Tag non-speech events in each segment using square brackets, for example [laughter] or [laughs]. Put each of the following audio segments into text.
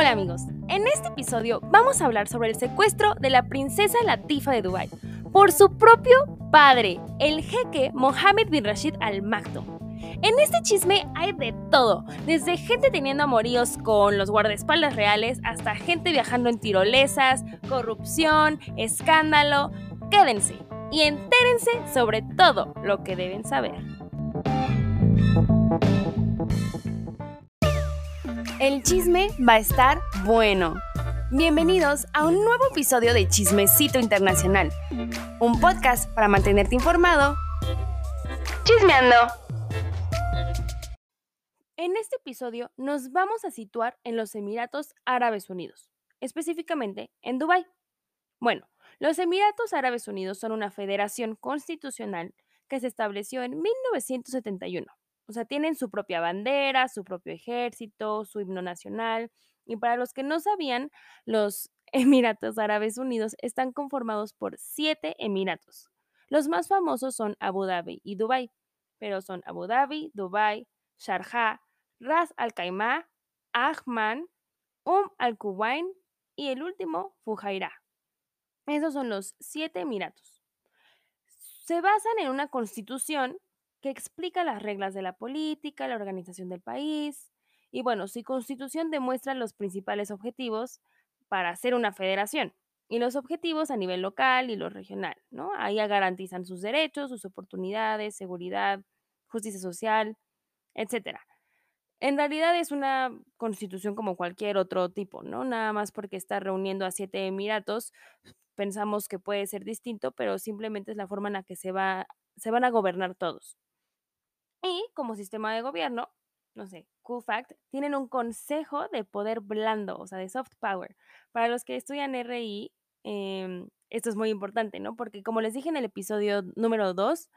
Hola amigos, en este episodio vamos a hablar sobre el secuestro de la princesa Latifa de Dubái por su propio padre, el jeque Mohammed bin Rashid Al Maktoum. En este chisme hay de todo, desde gente teniendo amoríos con los guardaespaldas reales hasta gente viajando en tirolesas, corrupción, escándalo. Quédense y entérense sobre todo lo que deben saber. El chisme va a estar bueno. Bienvenidos a un nuevo episodio de Chismecito Internacional, un podcast para mantenerte informado. Chismeando. En este episodio nos vamos a situar en los Emiratos Árabes Unidos, específicamente en Dubái. Bueno, los Emiratos Árabes Unidos son una federación constitucional que se estableció en 1971 o sea, tienen su propia bandera, su propio ejército, su himno nacional. Y para los que no sabían, los [laughs] Emiratos Árabes Unidos están conformados por siete emiratos. Los más famosos son Abu Dhabi y Dubái, pero son Abu Dhabi, Dubái, Sharjah, Ras Al Khaimah, Ahman, Um Al Quwain y el último, Fujairah. Esos son los siete emiratos. Se basan en una constitución que explica las reglas de la política, la organización del país. Y bueno, su constitución demuestra los principales objetivos para ser una federación y los objetivos a nivel local y lo regional, ¿no? Ahí garantizan sus derechos, sus oportunidades, seguridad, justicia social, etcétera. En realidad es una constitución como cualquier otro tipo, ¿no? Nada más porque está reuniendo a siete emiratos, pensamos que puede ser distinto, pero simplemente es la forma en la que se, va, se van a gobernar todos. Y como sistema de gobierno, no sé, cool fact, tienen un consejo de poder blando, o sea, de soft power. Para los que estudian RI, em, esto es muy importante, ¿no? Porque como les dije en el episodio número 2,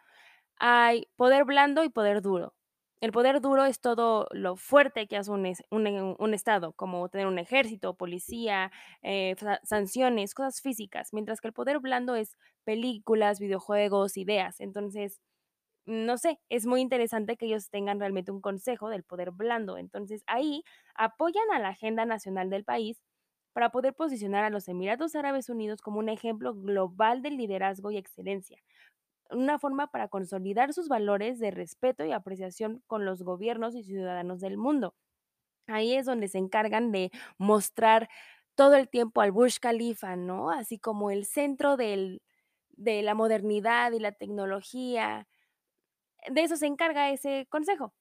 hay poder blando y poder duro. El poder duro es todo lo fuerte que hace un, un, Estado, como tener un ejército, policía, eh, sanciones, cosas físicas, mientras que el poder blando es películas, videojuegos, ideas. Entonces, no sé, es muy interesante que ellos tengan realmente un consejo del poder blando. Entonces ahí apoyan a la agenda nacional del país para poder posicionar a los Emiratos Árabes Unidos como un ejemplo global de liderazgo y excelencia, una forma para consolidar sus valores de respeto y apreciación con los gobiernos y ciudadanos del mundo. Ahí es donde se encargan de mostrar todo el tiempo al Burj Khalifa, ¿no? Así como el centro del, de la modernidad y la tecnología, de eso se encarga ese consejo.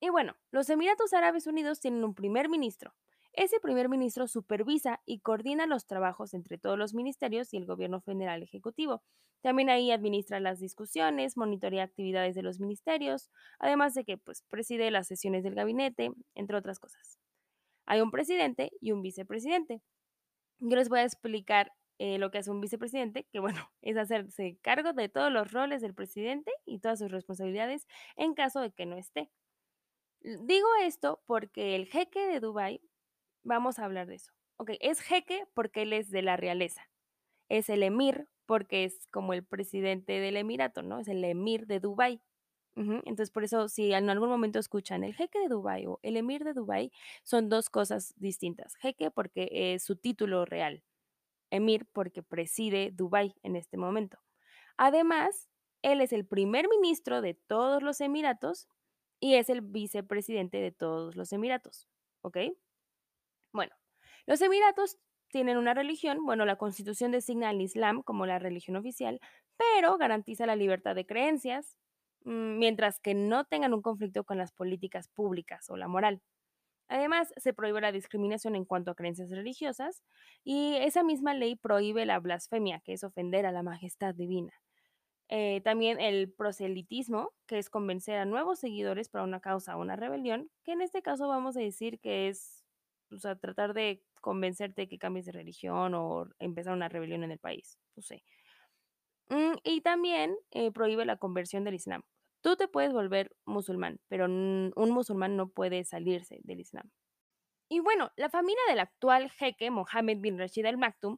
Y bueno, los Emiratos Árabes Unidos tienen un primer ministro. Ese primer ministro supervisa y coordina los trabajos entre todos los ministerios y el gobierno federal ejecutivo. También ahí administra las discusiones, monitorea actividades de los ministerios, además de que pues, preside las sesiones del gabinete, entre otras cosas. Hay un presidente y un vicepresidente. Yo les voy a explicar eh, lo que hace un vicepresidente, que bueno, [laughs] es hacerse cargo de todos los roles del presidente y todas sus responsabilidades en caso de que no esté. Digo esto porque el jeque de Dubái, vamos a hablar de eso. Ok, es jeque porque él es de la realeza. Es el emir porque es como el presidente del emirato, ¿no? Es el emir de Dubái. Entonces, por eso, si en algún momento escuchan el jeque de Dubái o el emir de Dubái, son dos cosas distintas. Jeque porque es su título real emir porque preside Dubái en este momento. Además, él es el primer ministro de todos los Emiratos y es el vicepresidente de todos los Emiratos. ¿Ok? Bueno, los Emiratos tienen una religión, bueno, la constitución designa al Islam como la religión oficial, pero garantiza la libertad de creencias, mm, mientras que no tengan un conflicto con las políticas públicas o la moral. Además, se prohíbe la discriminación en cuanto a creencias religiosas y esa misma ley prohíbe la blasfemia, que es ofender a la majestad divina. Eh, también el proselitismo, que es convencer a nuevos seguidores para una causa o una rebelión, que en este caso vamos a decir que es tratar de convencerte que cambies de religión o empezar una rebelión en el país. No sé. Mm, y también eh, prohíbe la conversión del Islam. Tú te puedes volver musulmán, pero un musulmán no puede salirse del Islam. Y bueno, la familia del actual jeque Mohammed bin Rashid al Maktoum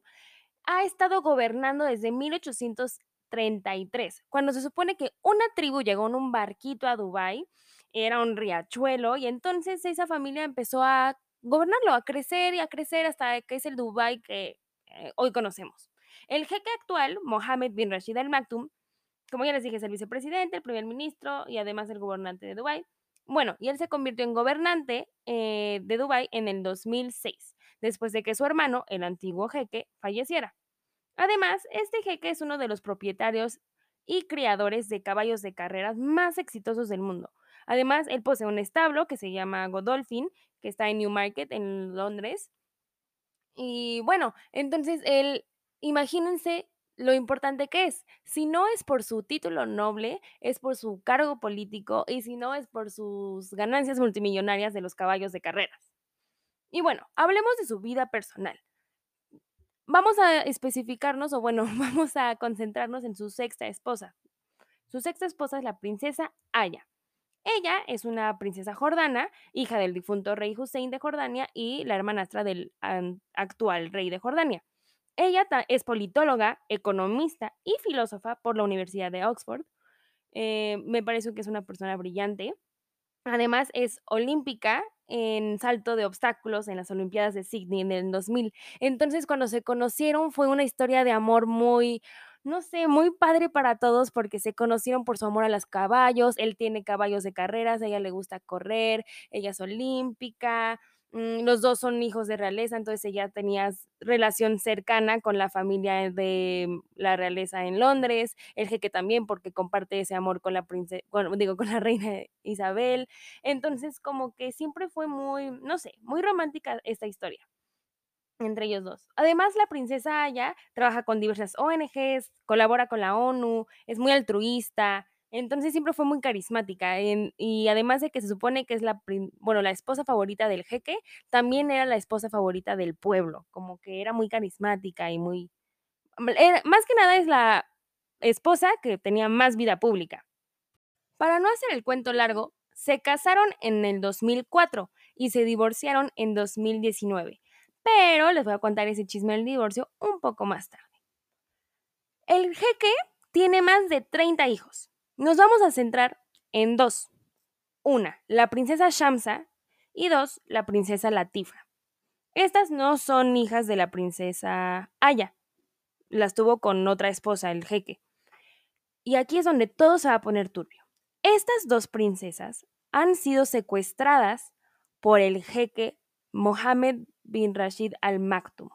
ha estado gobernando desde 1833, cuando se supone que una tribu llegó en un barquito a Dubái, era un riachuelo, y entonces esa familia empezó a gobernarlo, a crecer y a crecer hasta que es el Dubái que eh, hoy conocemos. El jeque actual, Mohammed bin Rashid Al Maktoum, como ya les dije, es el vicepresidente, el primer ministro y además el gobernante de Dubái. Bueno, y él se convirtió en gobernante eh, de Dubái en el 2006, después de que su hermano, el antiguo jeque, falleciera. Además, este jeque es uno de los propietarios y criadores de caballos de carreras más exitosos del mundo. Además, él posee un establo que se llama Godolphin, que está en Newmarket, en Londres. Y bueno, entonces él, imagínense lo importante que es. Si no es por su título noble, es por su cargo político y si no es por sus ganancias multimillonarias de los caballos de carreras. Y bueno, hablemos de su vida personal. Vamos a especificarnos, o bueno, [laughs] vamos a concentrarnos en su sexta esposa. Su sexta esposa es la princesa Aya. Ella es una princesa jordana, hija del difunto rey Hussein de Jordania y la hermanastra del actual rey de Jordania. Ella es politóloga, economista y filósofa por la Universidad de Oxford. Eh, me parece que es una persona brillante. Además, es olímpica en salto de obstáculos en las Olimpiadas de Sydney en el 2000. Entonces, cuando se conocieron fue una historia de amor muy, no sé, muy padre para todos porque se conocieron por su amor a los caballos. Él tiene caballos de carreras, a ella le gusta correr, ella es olímpica. Mm, los dos son hijos de realeza, entonces ella tenía relación cercana con la familia de la realeza en Londres, el jeque también porque comparte ese amor con la princesa, digo, con la [laughs] reina Isabel. Entonces, como que siempre fue muy, no sé, muy romántica esta historia entre ellos dos. Además, la princesa Aya trabaja con diversas ONGs, colabora con la ONU, es muy altruista, entonces siempre fue muy carismática y además de que se supone que es la, bueno, la esposa favorita del jeque, también era la esposa favorita del pueblo, como que era muy carismática y muy... más que nada es la esposa que tenía más vida pública. Para no hacer el cuento largo, se casaron en el 2004 y se divorciaron en 2019, pero les voy a contar ese chisme del divorcio un poco más tarde. El jeque tiene más de 30 hijos nos vamos a centrar en dos. Una, la princesa Shamsa y dos, la princesa Latifa. Estas no son hijas de la princesa Aya. Las tuvo con otra esposa, el jeque. Y aquí es donde todo se va a poner turbio. Estas dos princesas han sido secuestradas por el jeque Mohammed bin Rashid al Maktoum.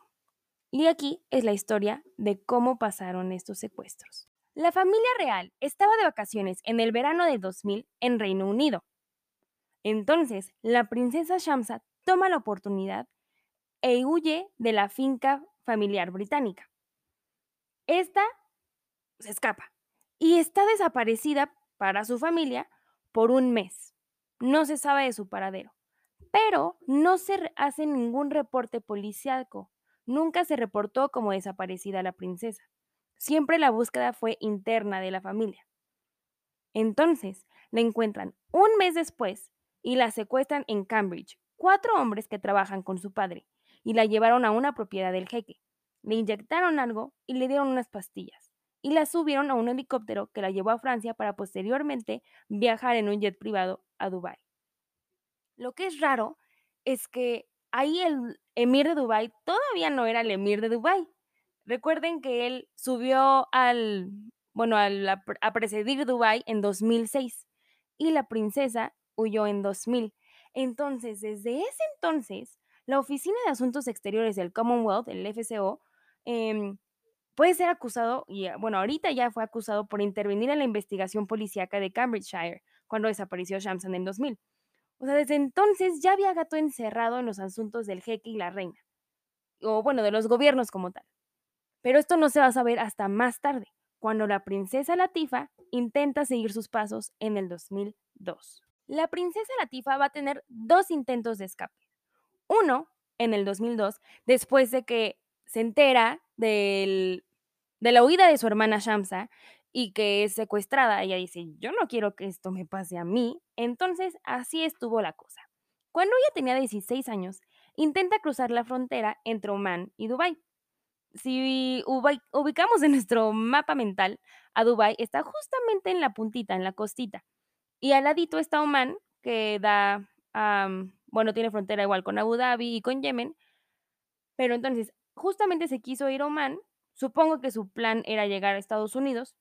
Y aquí es la historia de cómo pasaron estos secuestros. La familia real estaba de vacaciones en el verano de 2000 en Reino Unido. Entonces, la princesa Shamsa toma la oportunidad e huye de la finca familiar británica. Esta se escapa y está desaparecida para su familia por un mes. No se sabe de su paradero, pero no se hace ningún reporte policiaco. Nunca se reportó como desaparecida la princesa. Siempre la búsqueda fue interna de la familia. Entonces, la encuentran un mes después y la secuestran en Cambridge, cuatro hombres que trabajan con su padre, y la llevaron a una propiedad del jeque. Le inyectaron algo y le dieron unas pastillas, y la subieron a un helicóptero que la llevó a Francia para posteriormente viajar en un jet privado a Dubái. Lo que es raro es que ahí el emir de Dubái todavía no era el emir de Dubái, Recuerden que él subió al, bueno, a, presidir Dubái en 2006 y la princesa huyó en 2000. Entonces, desde ese entonces, la Oficina de Asuntos Exteriores del Commonwealth, el FCO, em, puede ser acusado, y bueno, ahorita ya fue acusado por intervenir en la investigación policíaca de Cambridgeshire cuando desapareció Shamsan en 2000. O sea, desde entonces ya había gato encerrado en los asuntos del jeque y la reina, o bueno, de los gobiernos como tal. Pero esto no se va a saber hasta más tarde, cuando la princesa Latifa intenta seguir sus pasos en el 2002. La princesa Latifa va a tener dos intentos de escape. Uno, en el 2002, después de que se entera de la huida de su hermana Shamsa y que es secuestrada. Ella dice, yo no quiero que esto me pase a mí. Entonces, así estuvo la cosa. Cuando ella tenía 16 años, intenta cruzar la frontera entre Oman y Dubái si ubicamos en nuestro mapa mental, a Dubái está justamente en la puntita, en la costita. Y al ladito está Oman, que da, bueno, tiene frontera igual con Abu Dhabi y con Yemen, pero entonces justamente se quiso ir a Oman, supongo que su plan era llegar a Estados Unidos,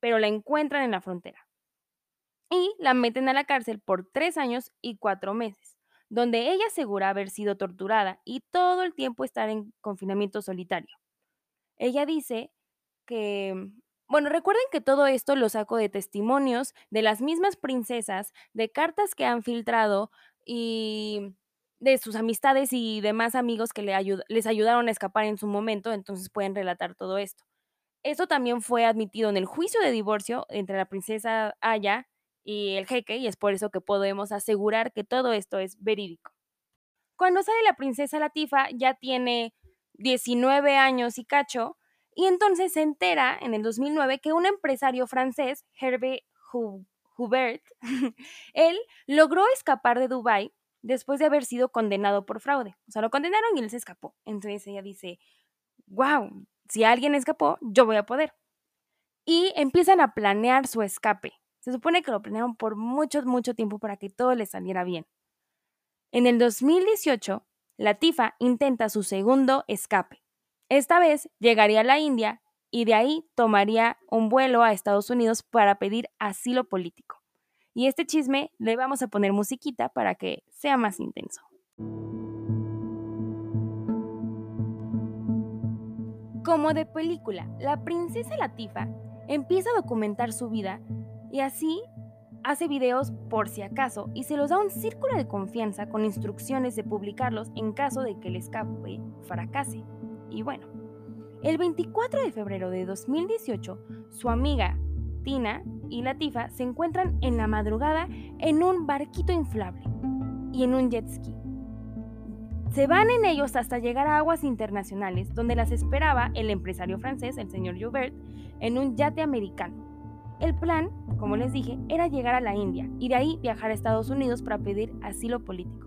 pero la encuentran en la frontera y la meten a la cárcel por tres años y cuatro meses, donde ella asegura haber sido torturada y todo el tiempo estar en confinamiento solitario. Ella dice que, bueno, recuerden que todo esto lo saco de testimonios de las mismas princesas, de cartas que han filtrado y de sus amistades y demás amigos que le les ayudaron a escapar en su momento, entonces pueden relatar todo esto. Esto también fue admitido en el juicio de divorcio entre la princesa Aya y el jeque, y es por eso que podemos asegurar que todo esto es verídico. Cuando sale la princesa Latifa ya tiene 19 años y cacho, y entonces se entera en el 2009 que un empresario francés, Hervé Hubert, [laughs] él logró escapar de Dubái después de haber sido condenado por fraude. O sea, lo condenaron y él se escapó. Entonces ella dice, wow, si alguien escapó, yo voy a poder. Y empiezan a planear su escape. Se supone que lo planearon por mucho, mucho tiempo para que todo le saliera bien. En el 2018, Latifa intenta su segundo escape. Esta vez llegaría a la India y de ahí tomaría un vuelo a Estados Unidos para pedir asilo político. Y este chisme le vamos a poner musiquita para que sea más intenso. Como de película, la princesa Latifa empieza a documentar su vida y así hace videos por si acaso y se los da un círculo de confianza con instrucciones de publicarlos en caso de que el escape fracase. Y bueno, el 24 de febrero de 2018, su amiga Tina y Latifa se encuentran en la madrugada en un barquito inflable y en un jet ski. Se van en ellos hasta llegar a aguas internacionales, donde las esperaba el empresario francés, el señor Joubert, en un yate americano. El plan, como les dije, era llegar a la India y de ahí viajar a Estados Unidos para pedir asilo político.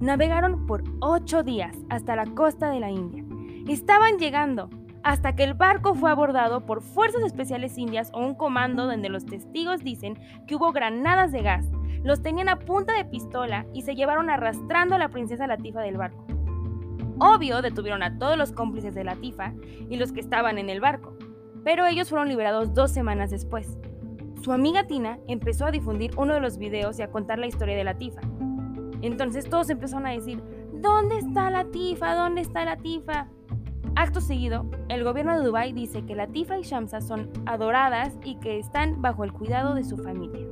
Navegaron por ocho días hasta la costa de la India. Estaban llegando hasta que el barco fue abordado por fuerzas especiales indias o un comando donde los testigos dicen que hubo granadas de gas. Los tenían a punta de pistola y se llevaron arrastrando a la princesa Latifa del barco. Obvio, detuvieron a todos los cómplices de Latifa y los que estaban en el barco pero ellos fueron liberados dos semanas después. Su amiga Tina empezó a difundir uno de los videos y a contar la historia de la Tifa. Entonces todos empezaron a decir, ¿dónde está la Tifa? ¿Dónde está la Tifa? Acto seguido, el gobierno de Dubái dice que la Tifa y Shamsa son adoradas y que están bajo el cuidado de su familia.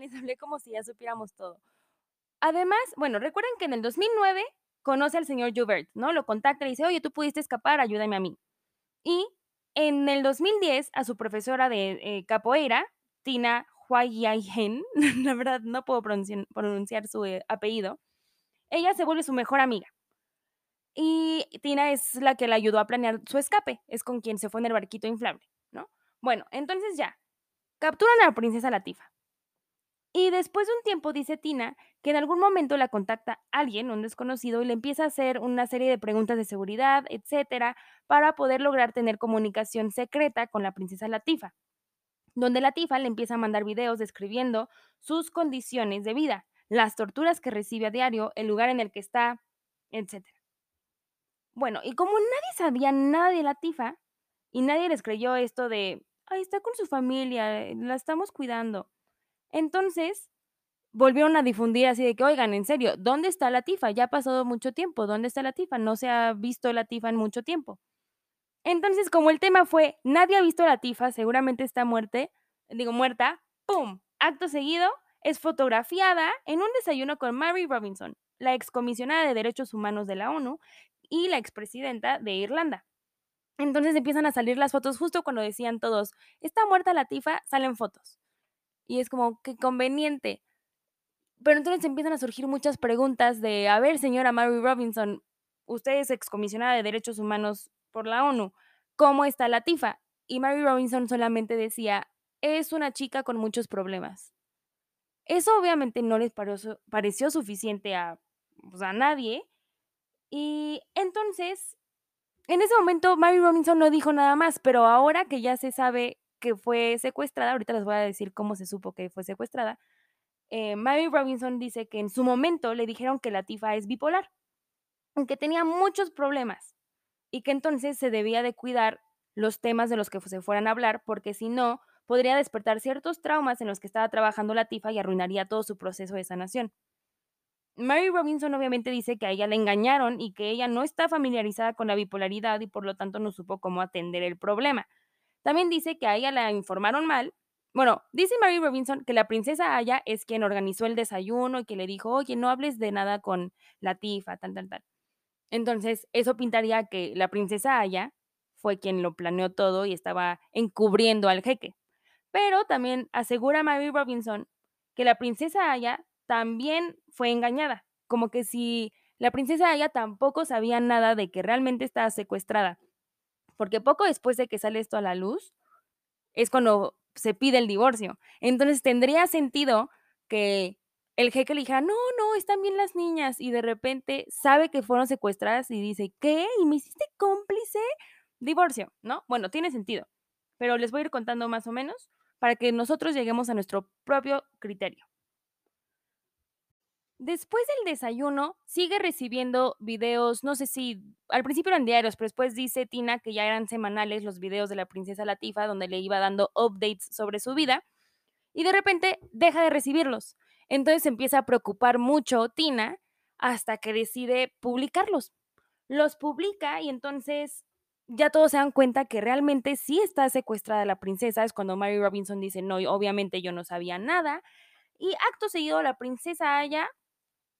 les hablé como si ya supiéramos todo. Además, bueno, recuerden que en el 2009 conoce al señor Joubert, ¿no? Lo contacta y dice, oye, tú pudiste escapar, ayúdame a mí. Y en el 2010, a su profesora de eh, capoeira, Tina Huayiahen, [laughs] la verdad no puedo pronunciar, su eh, apellido, ella se vuelve su mejor amiga. Y Tina es la que le ayudó a planear su escape, es con quien se fue en el barquito inflable, ¿no? Bueno, entonces ya, capturan a la princesa Latifa. Y después de un tiempo dice Tina que en algún momento la contacta alguien, un desconocido, y le empieza a hacer una serie de preguntas de seguridad, etcétera, para poder lograr tener comunicación secreta con la princesa Latifa. Donde Latifa le empieza a mandar videos describiendo sus condiciones de vida, las torturas que recibe a diario, el lugar en el que está, etcétera. Bueno, y como nadie sabía nada de Latifa, y nadie les creyó esto de, ahí está con su familia, la estamos cuidando entonces, volvieron a difundir así de que, oigan, en serio, ¿dónde está la tifa? Ya ha pasado mucho tiempo, ¿dónde está la tifa? No se ha visto la tifa en mucho tiempo. Entonces, como el tema fue, nadie ha visto la tifa, seguramente está muerte, digo, muerta, ¡pum! Acto seguido, es fotografiada en un desayuno con Mary Robinson, la excomisionada de Derechos Humanos de la ONU y la expresidenta de Irlanda. Entonces empiezan a salir las fotos justo cuando decían todos, está muerta la tifa, salen fotos. Y es como, qué conveniente. Pero entonces empiezan a surgir muchas preguntas de, a ver, señora Mary Robinson, usted es excomisionada de derechos humanos por la ONU, ¿cómo está la TIFA? Y Mary Robinson solamente decía, es una chica con muchos problemas. Eso obviamente no les pareció, suficiente a, pues, a nadie. Y entonces, en ese momento Mary Robinson no dijo nada más, pero ahora que ya se sabe que fue secuestrada, ahorita les voy a decir cómo se supo que fue secuestrada, eh, Mary Robinson dice que en su momento le dijeron que Latifa es bipolar, que tenía muchos problemas y que entonces se debía de cuidar los temas de los que se fueran a hablar, porque si no, podría despertar ciertos traumas en los que estaba trabajando Latifa y arruinaría todo su proceso de sanación. Mary Robinson obviamente dice que a ella le engañaron y que ella no está familiarizada con la bipolaridad y por lo tanto no supo cómo atender el problema. También dice que a ella la informaron mal. Bueno, dice Mary Robinson que la princesa Aya es quien organizó el desayuno y que le dijo, oye, no hables de nada con la tifa, tal, tal, tal. Entonces, eso pintaría que la princesa Aya fue quien lo planeó todo y estaba encubriendo al jeque. Pero también asegura Mary Robinson que la princesa Aya también fue engañada, como que si la princesa Aya tampoco sabía nada de que realmente estaba secuestrada, porque poco después de que sale esto a la luz, es cuando se pide el divorcio. Entonces tendría sentido que el jeque le dijera, no, no, están bien las niñas, y de repente sabe que fueron secuestradas y dice, ¿qué? ¿Y me hiciste cómplice? Divorcio, ¿no? Bueno, tiene sentido, pero les voy a ir contando más o menos para que nosotros lleguemos a nuestro propio criterio. Después del desayuno, sigue recibiendo videos, no sé si al principio eran diarios, pero después dice Tina que ya eran semanales los videos de la princesa Latifa, donde le iba dando updates sobre su vida, y de repente deja de recibirlos. Entonces empieza a preocupar mucho Tina hasta que decide publicarlos. Los publica y entonces ya todos se dan cuenta que realmente sí está secuestrada la princesa. Es cuando Mary Robinson dice, no, obviamente yo no sabía nada. Y acto seguido, la princesa Aya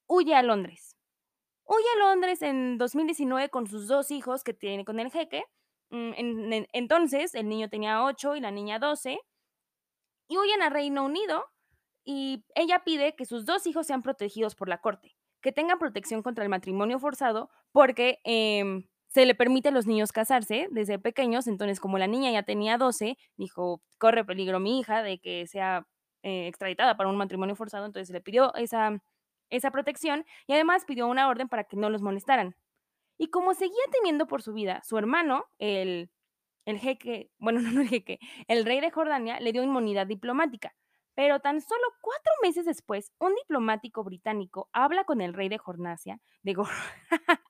huye a Londres. Huye a Londres en 2019 con sus dos hijos que tiene con el jeque. Mm, entonces, el niño tenía 8 y la niña 12. Y huyen a Reino Unido y ella pide que sus dos hijos sean protegidos por la corte, que tengan protección contra el matrimonio forzado porque em, se le permite a los niños casarse desde pequeños. Entonces, como la niña ya tenía 12, dijo, corre peligro mi hija de que sea eh, extraditada para un matrimonio forzado. Entonces, le pidió esa esa protección y además pidió una orden para que no los molestaran. Y como seguía teniendo por su vida, su hermano, el, el jeque, [laughs] bueno, no, el jeque, el rey de Jordania, le dio inmunidad diplomática. Pero tan solo cuatro meses después, un diplomático británico habla con el rey de Jornasia, de, [laughs]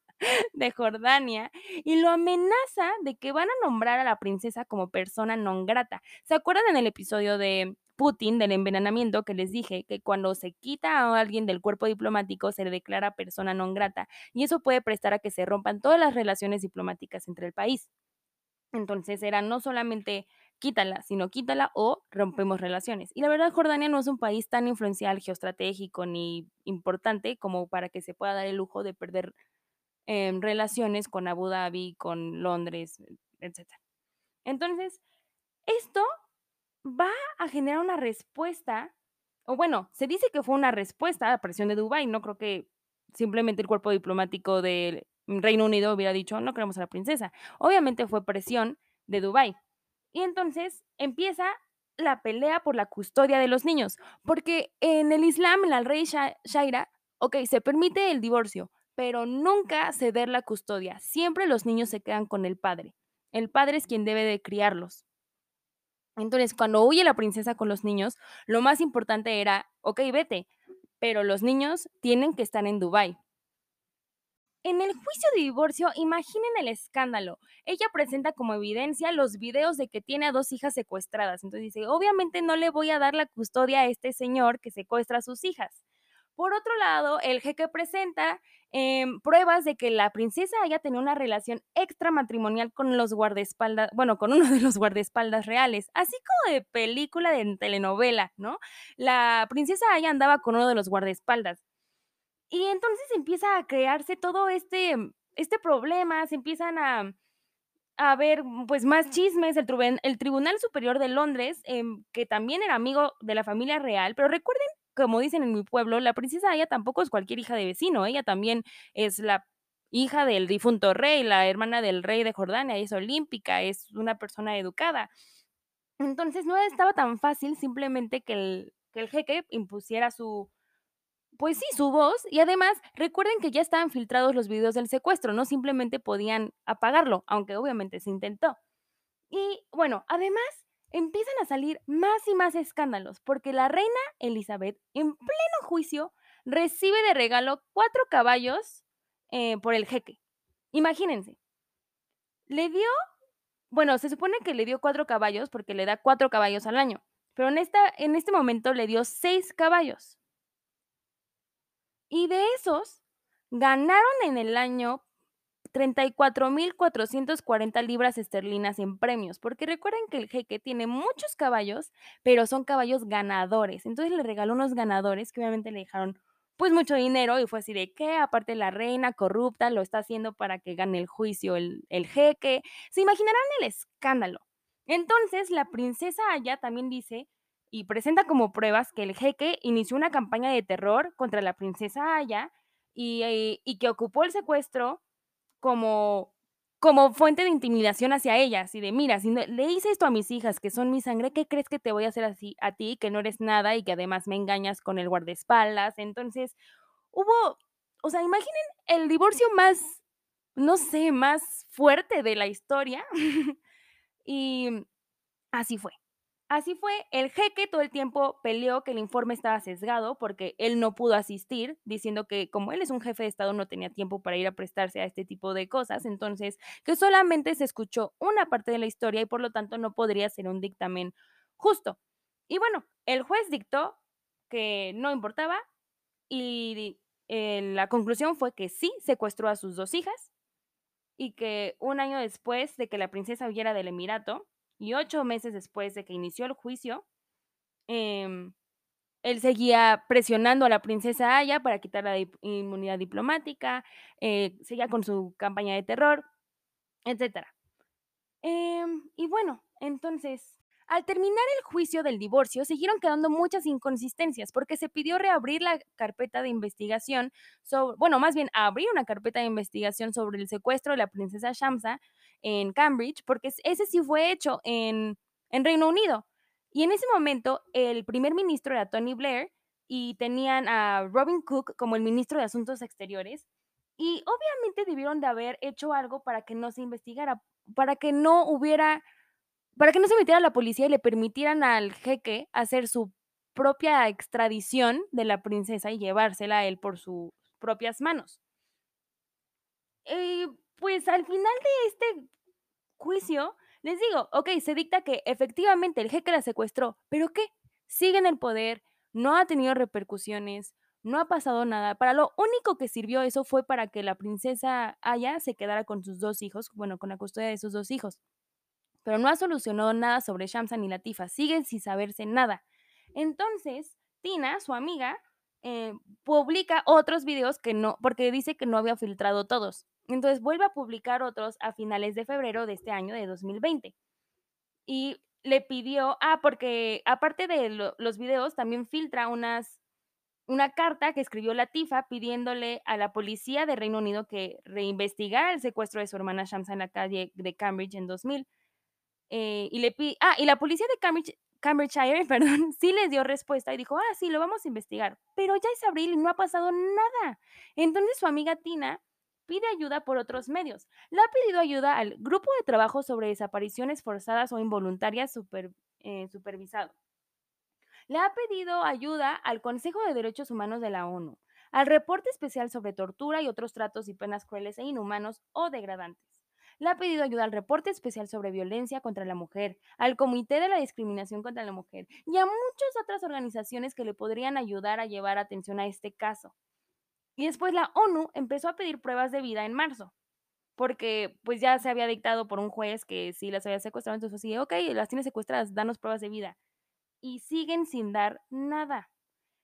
de Jordania, y lo amenaza de que van a nombrar a la princesa como persona non grata. ¿Se acuerdan en el episodio de Putin del envenenamiento que les dije que cuando se quita a alguien del cuerpo diplomático se le declara persona non grata y eso puede prestar a que se rompan todas las relaciones diplomáticas entre el país. Entonces era no solamente quítala, sino quítala o rompemos relaciones. Y la verdad, Jordania no es un país tan influencial, geoestratégico ni importante como para que se pueda dar el lujo de perder em, relaciones con Abu Dhabi, con Londres, etc. Entonces, esto va a generar una respuesta, o bueno, se dice que fue una respuesta a la presión de Dubái, no creo que simplemente el cuerpo diplomático del Reino Unido hubiera dicho, no queremos a la princesa. Obviamente fue presión de Dubái. Y entonces empieza la pelea por la custodia de los niños, porque en el Islam, la rey Shaira, ok, se permite el divorcio, pero nunca ceder la custodia. Siempre los niños se quedan con el padre. El padre es quien debe de criarlos. Entonces, cuando huye la princesa con los niños, lo más importante era, ok, vete, pero los niños tienen que estar en Dubái. En el juicio de divorcio, imaginen el escándalo. Ella presenta como evidencia los videos de que tiene a dos hijas secuestradas. Entonces dice, obviamente no le voy a dar la custodia a este señor que secuestra a sus hijas. Por otro lado, el jeque presenta em, pruebas de que la princesa haya tenido una relación extramatrimonial con los guardaespaldas, bueno, con uno de los guardaespaldas reales, así como de película de telenovela, ¿no? La princesa Aya andaba con uno de los guardaespaldas. Y entonces empieza a crearse todo este, este problema, se empiezan a, a ver pues más chismes, el, el Tribunal Superior de Londres, em, que también era amigo de la familia real, pero recuerden como dicen en mi pueblo, la princesa ella tampoco es cualquier hija de vecino, ella también es la hija del difunto rey, la hermana del rey de Jordania, es olímpica, es una persona educada. Entonces no estaba tan fácil simplemente que el, que jeque impusiera su, pues sí, su voz. Y además, recuerden que ya estaban filtrados los videos del secuestro, no simplemente podían apagarlo, aunque obviamente se intentó. Y bueno, además, empiezan a salir más y más escándalos, porque la reina Elizabeth, en pleno juicio, recibe de regalo cuatro caballos eh, por el jeque. Imagínense. Le dio, bueno, se supone que le dio cuatro caballos porque le da cuatro caballos al año, pero en, esta, en este momento le dio seis caballos. Y de esos, ganaron en el año 34.440 libras esterlinas en premios, porque recuerden que el jeque tiene muchos caballos, pero son caballos ganadores. Entonces le regaló unos ganadores que obviamente le dejaron pues mucho dinero y fue así de que aparte la reina corrupta lo está haciendo para que gane el juicio el, el jeque. Se imaginarán el escándalo. Entonces la princesa Aya también dice y presenta como pruebas que el jeque inició una campaña de terror contra la princesa Aya y, eh, y que ocupó el secuestro como como fuente de intimidación hacia ella, así de, mira, si le hice esto a mis hijas, que son mi sangre, ¿qué crees que te voy a hacer así a ti, que no eres nada y que además me engañas con el guardaespaldas? Entonces, hubo, o sea, imaginen el divorcio más, no sé, más fuerte de la historia. [laughs] y así fue. Así fue, el jeque todo el tiempo peleó que el informe estaba sesgado porque él no pudo asistir, diciendo que como él es un jefe de Estado no tenía tiempo para ir a prestarse a este tipo de cosas, entonces que solamente se escuchó una parte de la historia y por lo tanto no podría ser un dictamen justo. Y bueno, el juez dictó que no importaba y eh, la conclusión fue que sí secuestró a sus dos hijas y que un año después de que la princesa huyera del Emirato, y ocho meses después de que inició el juicio, em, él seguía presionando a la princesa Aya para quitar la inmunidad diplomática, eh, seguía con su campaña de terror, etc. Em, y bueno, entonces, al terminar el juicio del divorcio, siguieron quedando muchas inconsistencias porque se pidió reabrir la carpeta de investigación sobre, bueno, más bien abrir una carpeta de investigación sobre el secuestro de la princesa Shamsa en Cambridge, porque ese sí fue hecho en, en Reino Unido. Y en ese momento el primer ministro era Tony Blair y tenían a Robin Cook como el ministro de Asuntos Exteriores. Y obviamente debieron de haber hecho algo para que no se investigara, para que no hubiera para que no se metiera la policía y le permitieran al jeque hacer su propia extradición de la princesa y llevársela a él por sus propias manos. Eh, pues al final de este juicio, les digo, ok, se dicta que efectivamente el jeque la secuestró, pero ¿qué? Sigue en el poder, no ha tenido repercusiones, no ha pasado nada. Para lo único que sirvió eso fue para que la princesa Aya se quedara con sus dos hijos, bueno, con la custodia de sus dos hijos pero no ha solucionado nada sobre Shamsa ni Latifa, siguen sin saberse nada. Entonces, Tina, su amiga, eh, publica otros videos que no, porque dice que no había filtrado todos. Entonces vuelve a publicar otros a finales de febrero de este año, de 2020. Y le pidió, ah, porque aparte de los videos, también filtra unas, una carta que escribió Latifa pidiéndole a la policía de Reino Unido que reinvestigara el secuestro de su hermana Shamsa en la calle de Cambridge en 2000. Eh, y le ah, y la policía de Cambridge, Cambridgeshire, [laughs] perdón, sí les dio respuesta y dijo, ah, sí, lo vamos a investigar. Pero ya es abril y no ha pasado nada. Entonces su amiga Tina pide ayuda por otros medios. Le ha pedido ayuda al Grupo de Trabajo sobre Desapariciones Forzadas o Involuntarias eh, Supervisado. Le ha pedido ayuda al Consejo de Derechos Humanos de la ONU, al Reporte Especial sobre Tortura y otros tratos y penas crueles e inhumanos o degradantes le ha pedido ayuda al Reporte Especial sobre Violencia contra la Mujer, al Comité de la Discriminación contra la Mujer y a muchas otras organizaciones que le podrían ayudar a llevar atención a este caso. Y después la ONU empezó a pedir pruebas de vida en marzo, porque pues ya se había dictado por un juez que si las había secuestrado, entonces así, ok, las tienes secuestradas, danos pruebas de vida. Y siguen sin dar nada.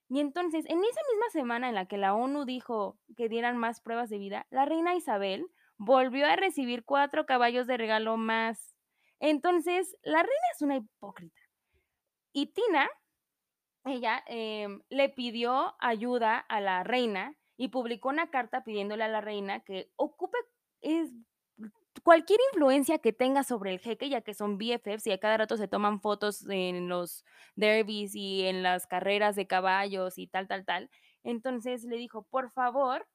Y entonces, en esa misma semana en la que la ONU dijo que dieran más pruebas de vida, la reina Isabel volvió a recibir cuatro caballos de regalo más. Entonces, la reina es una hipócrita. Y Tina, ella em, le pidió ayuda a la reina y publicó una carta pidiéndole a la reina que ocupe cualquier influencia que tenga sobre el jeque, ya que son BFFs y a cada rato se toman fotos en los derbis y en las carreras de caballos y tal, tal, tal. Entonces le dijo, por favor,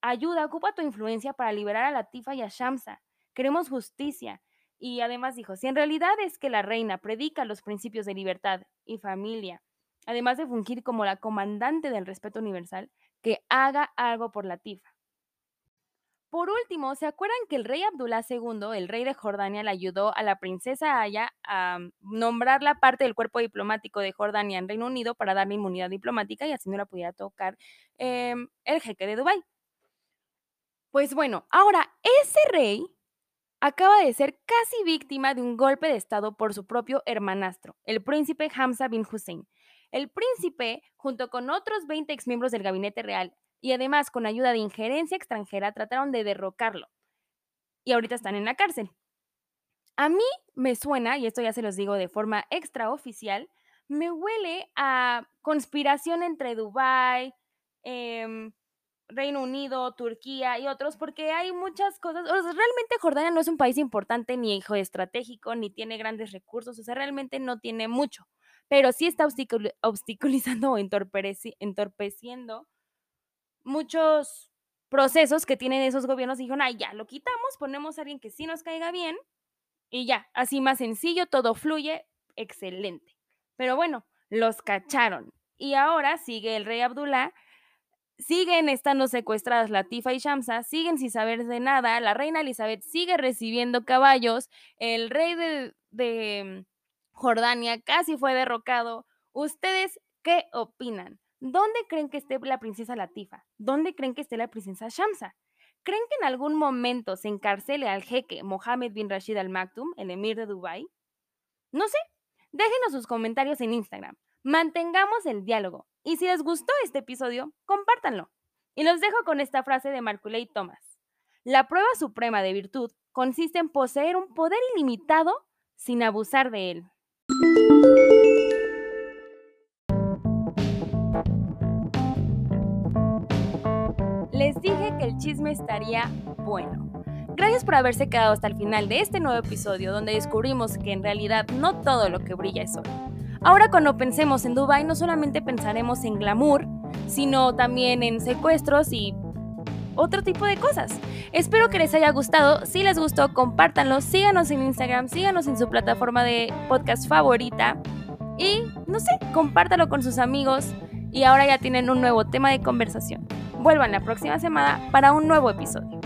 Ayuda, ocupa tu influencia para liberar a Latifa y a Shamsa. Queremos justicia. Y además dijo, si en realidad es que la reina predica los principios de libertad y familia, además de fungir como la comandante del respeto universal, que haga algo por la tifa. Por último, ¿se acuerdan que el rey Abdullah II, el rey de Jordania, le ayudó a la princesa Aya a nombrar la parte del cuerpo diplomático de Jordania en Reino Unido para darle inmunidad diplomática y así no la pudiera tocar em, el jeque de Dubái? Pues bueno, ahora ese rey acaba de ser casi víctima de un golpe de Estado por su propio hermanastro, el príncipe Hamza bin Hussein. El príncipe, junto con otros 20 exmiembros del gabinete real y además con ayuda de injerencia extranjera, trataron de derrocarlo. Y ahorita están en la cárcel. A mí me suena, y esto ya se los digo de forma extraoficial, me huele a conspiración entre Dubái, eh, Reino Unido, Turquía y otros, porque hay muchas cosas. realmente Jordania no es un país importante, ni hijo estratégico, ni tiene grandes recursos, o sea, realmente no tiene mucho, pero sí está obstaculizando o entorpeciendo muchos procesos que tienen esos gobiernos. Dijeron, ay, ya, lo quitamos, ponemos a alguien que sí nos caiga bien y ya, así más sencillo, todo fluye, excelente. Pero bueno, los cacharon. Y ahora sigue el rey Abdullah siguen estando secuestradas Latifa y Shamsa, siguen sin saber de nada, la reina Elizabeth sigue recibiendo caballos, el rey de Jordania casi fue derrocado. ¿Ustedes qué opinan? ¿Dónde creen que esté la princesa Latifa? ¿Dónde creen que esté la princesa Shamsa? ¿Creen que en algún momento se encarcele al jeque Mohammed bin Rashid Al Maktoum, el emir de Dubái? No sé. Déjenos sus comentarios en Instagram. Mantengamos el diálogo. Y si les gustó este episodio, compártanlo. Y los dejo con esta frase de Marculey Thomas. La prueba suprema de virtud consiste en poseer un poder ilimitado sin abusar de él. Les dije que el chisme estaría bueno. Gracias por haberse quedado hasta el final de este nuevo episodio donde descubrimos que en realidad no todo lo que brilla es oro. Ahora cuando pensemos en Dubai no solamente pensaremos en glamour, sino también en secuestros y otro tipo de cosas. Espero que les haya gustado. Si les gustó, compártanlo. Síganos en Instagram, síganos en su plataforma de podcast favorita. Y no sé, compártalo con sus amigos. Y ahora ya tienen un nuevo tema de conversación. Vuelvan la próxima semana para un nuevo episodio.